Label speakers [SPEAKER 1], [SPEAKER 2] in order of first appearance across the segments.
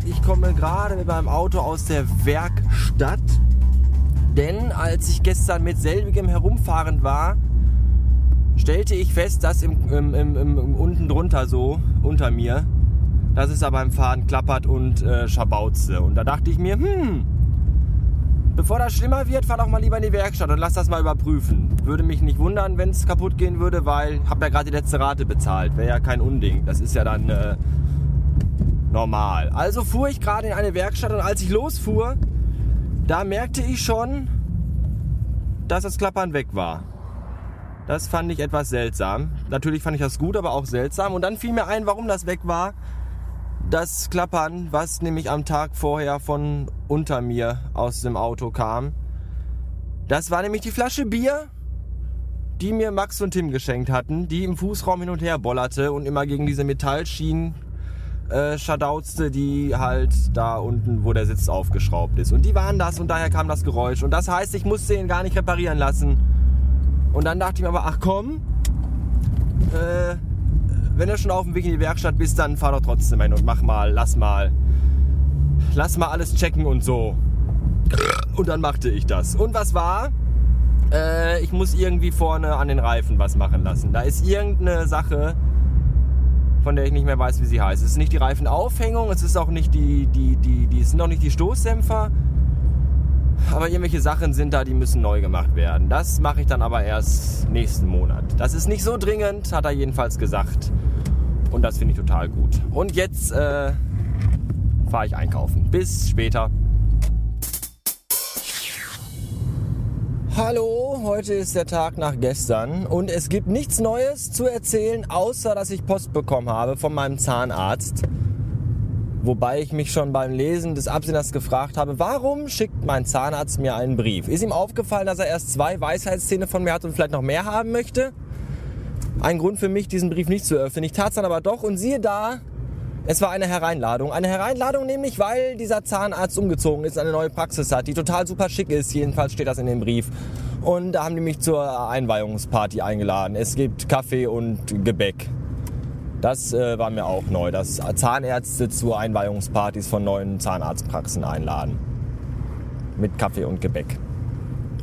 [SPEAKER 1] gesagt, ich komme gerade mit meinem Auto aus der Werkstatt. Denn als ich gestern mit selbigem herumfahrend war, stellte ich fest, dass im, im, im, im unten drunter so, unter mir, dass es da beim Fahren klappert und äh, schabauzte. Und da dachte ich mir, hm, bevor das schlimmer wird, fahr doch mal lieber in die Werkstatt und lass das mal überprüfen. Würde mich nicht wundern, wenn es kaputt gehen würde, weil ich habe ja gerade die letzte Rate bezahlt. Wäre ja kein Unding. Das ist ja dann äh, normal. Also fuhr ich gerade in eine Werkstatt und als ich losfuhr, da merkte ich schon, dass das Klappern weg war. Das fand ich etwas seltsam. Natürlich fand ich das gut, aber auch seltsam. Und dann fiel mir ein, warum das weg war. Das Klappern, was nämlich am Tag vorher von unter mir aus dem Auto kam. Das war nämlich die Flasche Bier, die mir Max und Tim geschenkt hatten, die im Fußraum hin und her bollerte und immer gegen diese Metallschienen äh, schadauzte, die halt da unten, wo der Sitz aufgeschraubt ist. Und die waren das und daher kam das Geräusch. Und das heißt, ich musste ihn gar nicht reparieren lassen. Und dann dachte ich mir aber, ach komm, äh, wenn du schon auf dem Weg in die Werkstatt bist, dann fahr doch trotzdem hin und mach mal, lass mal, lass mal alles checken und so. Und dann machte ich das. Und was war? Äh, ich muss irgendwie vorne an den Reifen was machen lassen. Da ist irgendeine Sache, von der ich nicht mehr weiß, wie sie heißt. Es ist nicht die Reifenaufhängung, es ist auch nicht die, die, die, die, es sind auch nicht die Stoßdämpfer. Aber irgendwelche Sachen sind da, die müssen neu gemacht werden. Das mache ich dann aber erst nächsten Monat. Das ist nicht so dringend, hat er jedenfalls gesagt. Und das finde ich total gut. Und jetzt äh, fahre ich einkaufen. Bis später. Hallo, heute ist der Tag nach gestern und es gibt nichts Neues zu erzählen, außer dass ich Post bekommen habe von meinem Zahnarzt. Wobei ich mich schon beim Lesen des Absenders gefragt habe, warum schickt mein Zahnarzt mir einen Brief? Ist ihm aufgefallen, dass er erst zwei Weisheitszähne von mir hat und vielleicht noch mehr haben möchte? Ein Grund für mich, diesen Brief nicht zu öffnen. Ich tat es dann aber doch und siehe da, es war eine Hereinladung. Eine Hereinladung nämlich, weil dieser Zahnarzt umgezogen ist, eine neue Praxis hat, die total super schick ist. Jedenfalls steht das in dem Brief. Und da haben die mich zur Einweihungsparty eingeladen. Es gibt Kaffee und Gebäck. Das äh, war mir auch neu, dass Zahnärzte zu Einweihungspartys von neuen Zahnarztpraxen einladen. Mit Kaffee und Gebäck.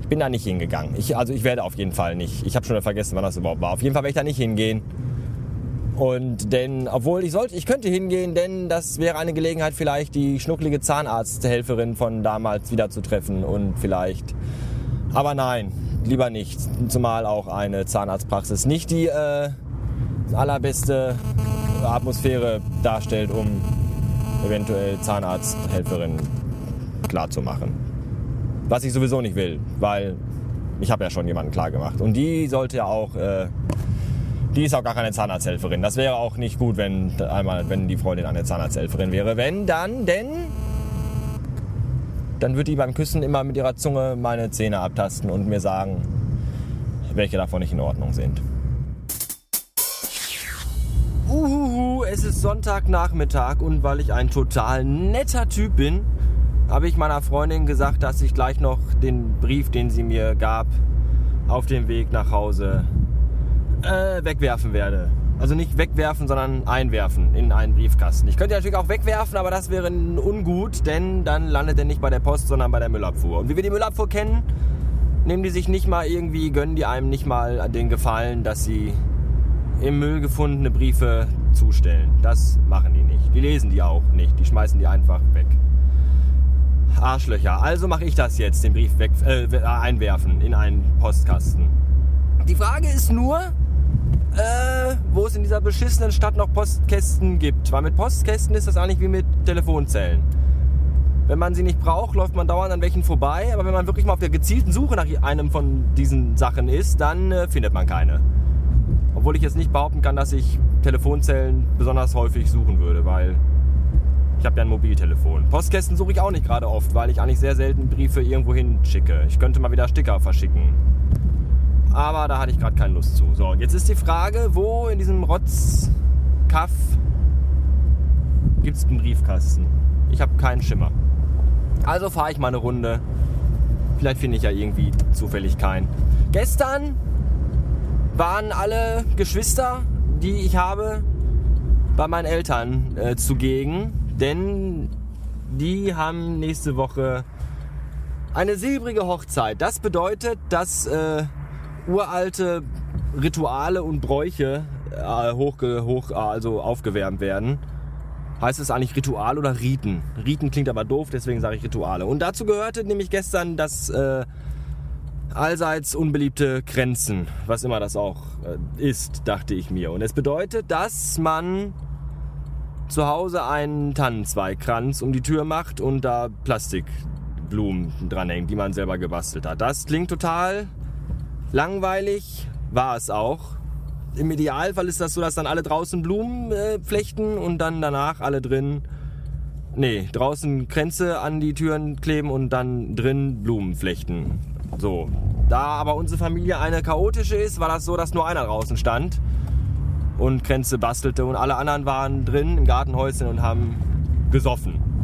[SPEAKER 1] Ich bin da nicht hingegangen. Ich, also ich werde auf jeden Fall nicht. Ich habe schon vergessen, wann das überhaupt war. Auf jeden Fall werde ich da nicht hingehen. Und denn, obwohl ich sollte, ich könnte hingehen, denn das wäre eine Gelegenheit, vielleicht die schnucklige Zahnarzthelferin von damals wiederzutreffen und vielleicht. Aber nein, lieber nicht. Zumal auch eine Zahnarztpraxis nicht die äh, allerbeste Atmosphäre darstellt, um eventuell Zahnarzthelferin klarzumachen. Was ich sowieso nicht will, weil ich habe ja schon jemanden klar gemacht. Und die sollte ja auch, äh, die ist auch gar keine Zahnarzthelferin. Das wäre auch nicht gut, wenn einmal, wenn die Freundin eine Zahnarzthelferin wäre. Wenn dann, denn dann wird die beim Küssen immer mit ihrer Zunge meine Zähne abtasten und mir sagen, welche davon nicht in Ordnung sind. Uhuhu, es ist Sonntagnachmittag und weil ich ein total netter Typ bin, habe ich meiner Freundin gesagt, dass ich gleich noch den Brief, den sie mir gab, auf dem Weg nach Hause äh, wegwerfen werde. Also nicht wegwerfen, sondern einwerfen in einen Briefkasten. Ich könnte natürlich auch wegwerfen, aber das wäre ungut, denn dann landet er nicht bei der Post, sondern bei der Müllabfuhr. Und wie wir die Müllabfuhr kennen, nehmen die sich nicht mal irgendwie, gönnen die einem nicht mal den Gefallen, dass sie im Müll gefundene Briefe zustellen. Das machen die nicht. Die lesen die auch nicht. Die schmeißen die einfach weg. Arschlöcher. Also mache ich das jetzt, den Brief weg, äh, einwerfen in einen Postkasten. Die Frage ist nur, äh, wo es in dieser beschissenen Stadt noch Postkästen gibt. Weil mit Postkästen ist das eigentlich wie mit Telefonzellen. Wenn man sie nicht braucht, läuft man dauernd an welchen vorbei. Aber wenn man wirklich mal auf der gezielten Suche nach einem von diesen Sachen ist, dann äh, findet man keine. Obwohl ich jetzt nicht behaupten kann, dass ich Telefonzellen besonders häufig suchen würde, weil ich habe ja ein Mobiltelefon. Postkästen suche ich auch nicht gerade oft, weil ich eigentlich sehr selten Briefe irgendwo hin schicke. Ich könnte mal wieder Sticker verschicken. Aber da hatte ich gerade keine Lust zu. So, jetzt ist die Frage, wo in diesem Rotzkaff gibt es einen Briefkasten? Ich habe keinen Schimmer. Also fahre ich mal eine Runde. Vielleicht finde ich ja irgendwie zufällig keinen. Gestern waren alle Geschwister, die ich habe, bei meinen Eltern äh, zugegen. Denn die haben nächste Woche eine silbrige Hochzeit. Das bedeutet, dass äh, uralte Rituale und Bräuche äh, hoch, hoch, also aufgewärmt werden. Heißt es eigentlich Ritual oder Riten? Riten klingt aber doof, deswegen sage ich Rituale. Und dazu gehörte nämlich gestern das äh, allseits unbeliebte Grenzen, was immer das auch äh, ist, dachte ich mir. Und es bedeutet, dass man zu Hause einen Tannenzweigkranz um die Tür macht und da Plastikblumen dranhängt, die man selber gebastelt hat. Das klingt total langweilig, war es auch. Im Idealfall ist das so, dass dann alle draußen Blumen äh, flechten und dann danach alle drin, nee, draußen Kränze an die Türen kleben und dann drin Blumen flechten. So. Da aber unsere Familie eine chaotische ist, war das so, dass nur einer draußen stand und Kränze bastelte und alle anderen waren drin im Gartenhäuschen und haben gesoffen.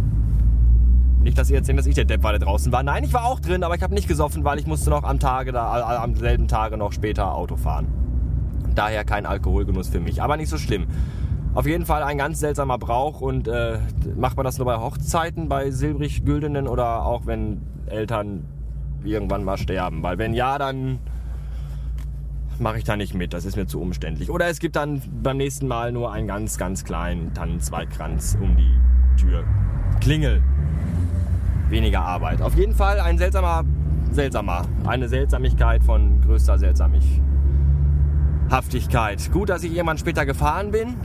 [SPEAKER 1] Nicht, dass ihr jetzt denkt, dass ich der Depp war, der draußen war. Nein, ich war auch drin, aber ich habe nicht gesoffen, weil ich musste noch am Tage da, am selben Tage noch später Auto fahren. Daher kein Alkoholgenuss für mich, aber nicht so schlimm. Auf jeden Fall ein ganz seltsamer Brauch und äh, macht man das nur bei Hochzeiten, bei silbrig-güldenen oder auch wenn Eltern irgendwann mal sterben? Weil wenn ja, dann mache ich da nicht mit. Das ist mir zu umständlich. Oder es gibt dann beim nächsten Mal nur einen ganz, ganz kleinen Tannenzweigkranz um die Tür. Klingel. Weniger Arbeit. Auf jeden Fall ein seltsamer, seltsamer. Eine Seltsamigkeit von größter Seltsamhaftigkeit. Gut, dass ich irgendwann später gefahren bin,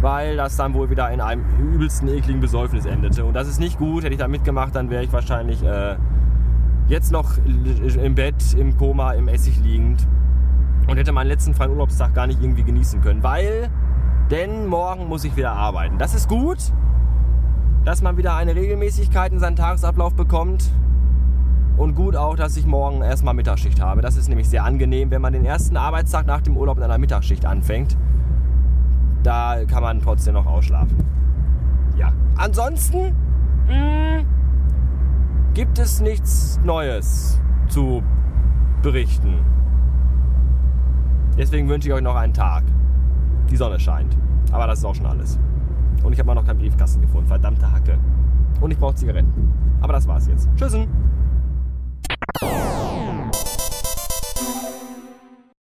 [SPEAKER 1] weil das dann wohl wieder in einem übelsten ekligen Besäufnis endete. Und das ist nicht gut. Hätte ich da mitgemacht, dann wäre ich wahrscheinlich äh, jetzt noch im Bett, im Koma, im Essig liegend und hätte meinen letzten freien Urlaubstag gar nicht irgendwie genießen können, weil, denn morgen muss ich wieder arbeiten. Das ist gut, dass man wieder eine Regelmäßigkeit in seinen Tagesablauf bekommt und gut auch, dass ich morgen erstmal Mittagsschicht habe. Das ist nämlich sehr angenehm, wenn man den ersten Arbeitstag nach dem Urlaub in einer Mittagsschicht anfängt. Da kann man trotzdem noch ausschlafen. Ja. Ansonsten mh, hm, gibt es nichts Neues zu berichten. Deswegen wünsche ich euch noch einen Tag. Die Sonne scheint. Aber das ist auch schon alles. Und ich habe mal noch keinen Briefkasten gefunden. Verdammte Hacke. Und ich brauche Zigaretten. Aber das war's jetzt. Tschüssen.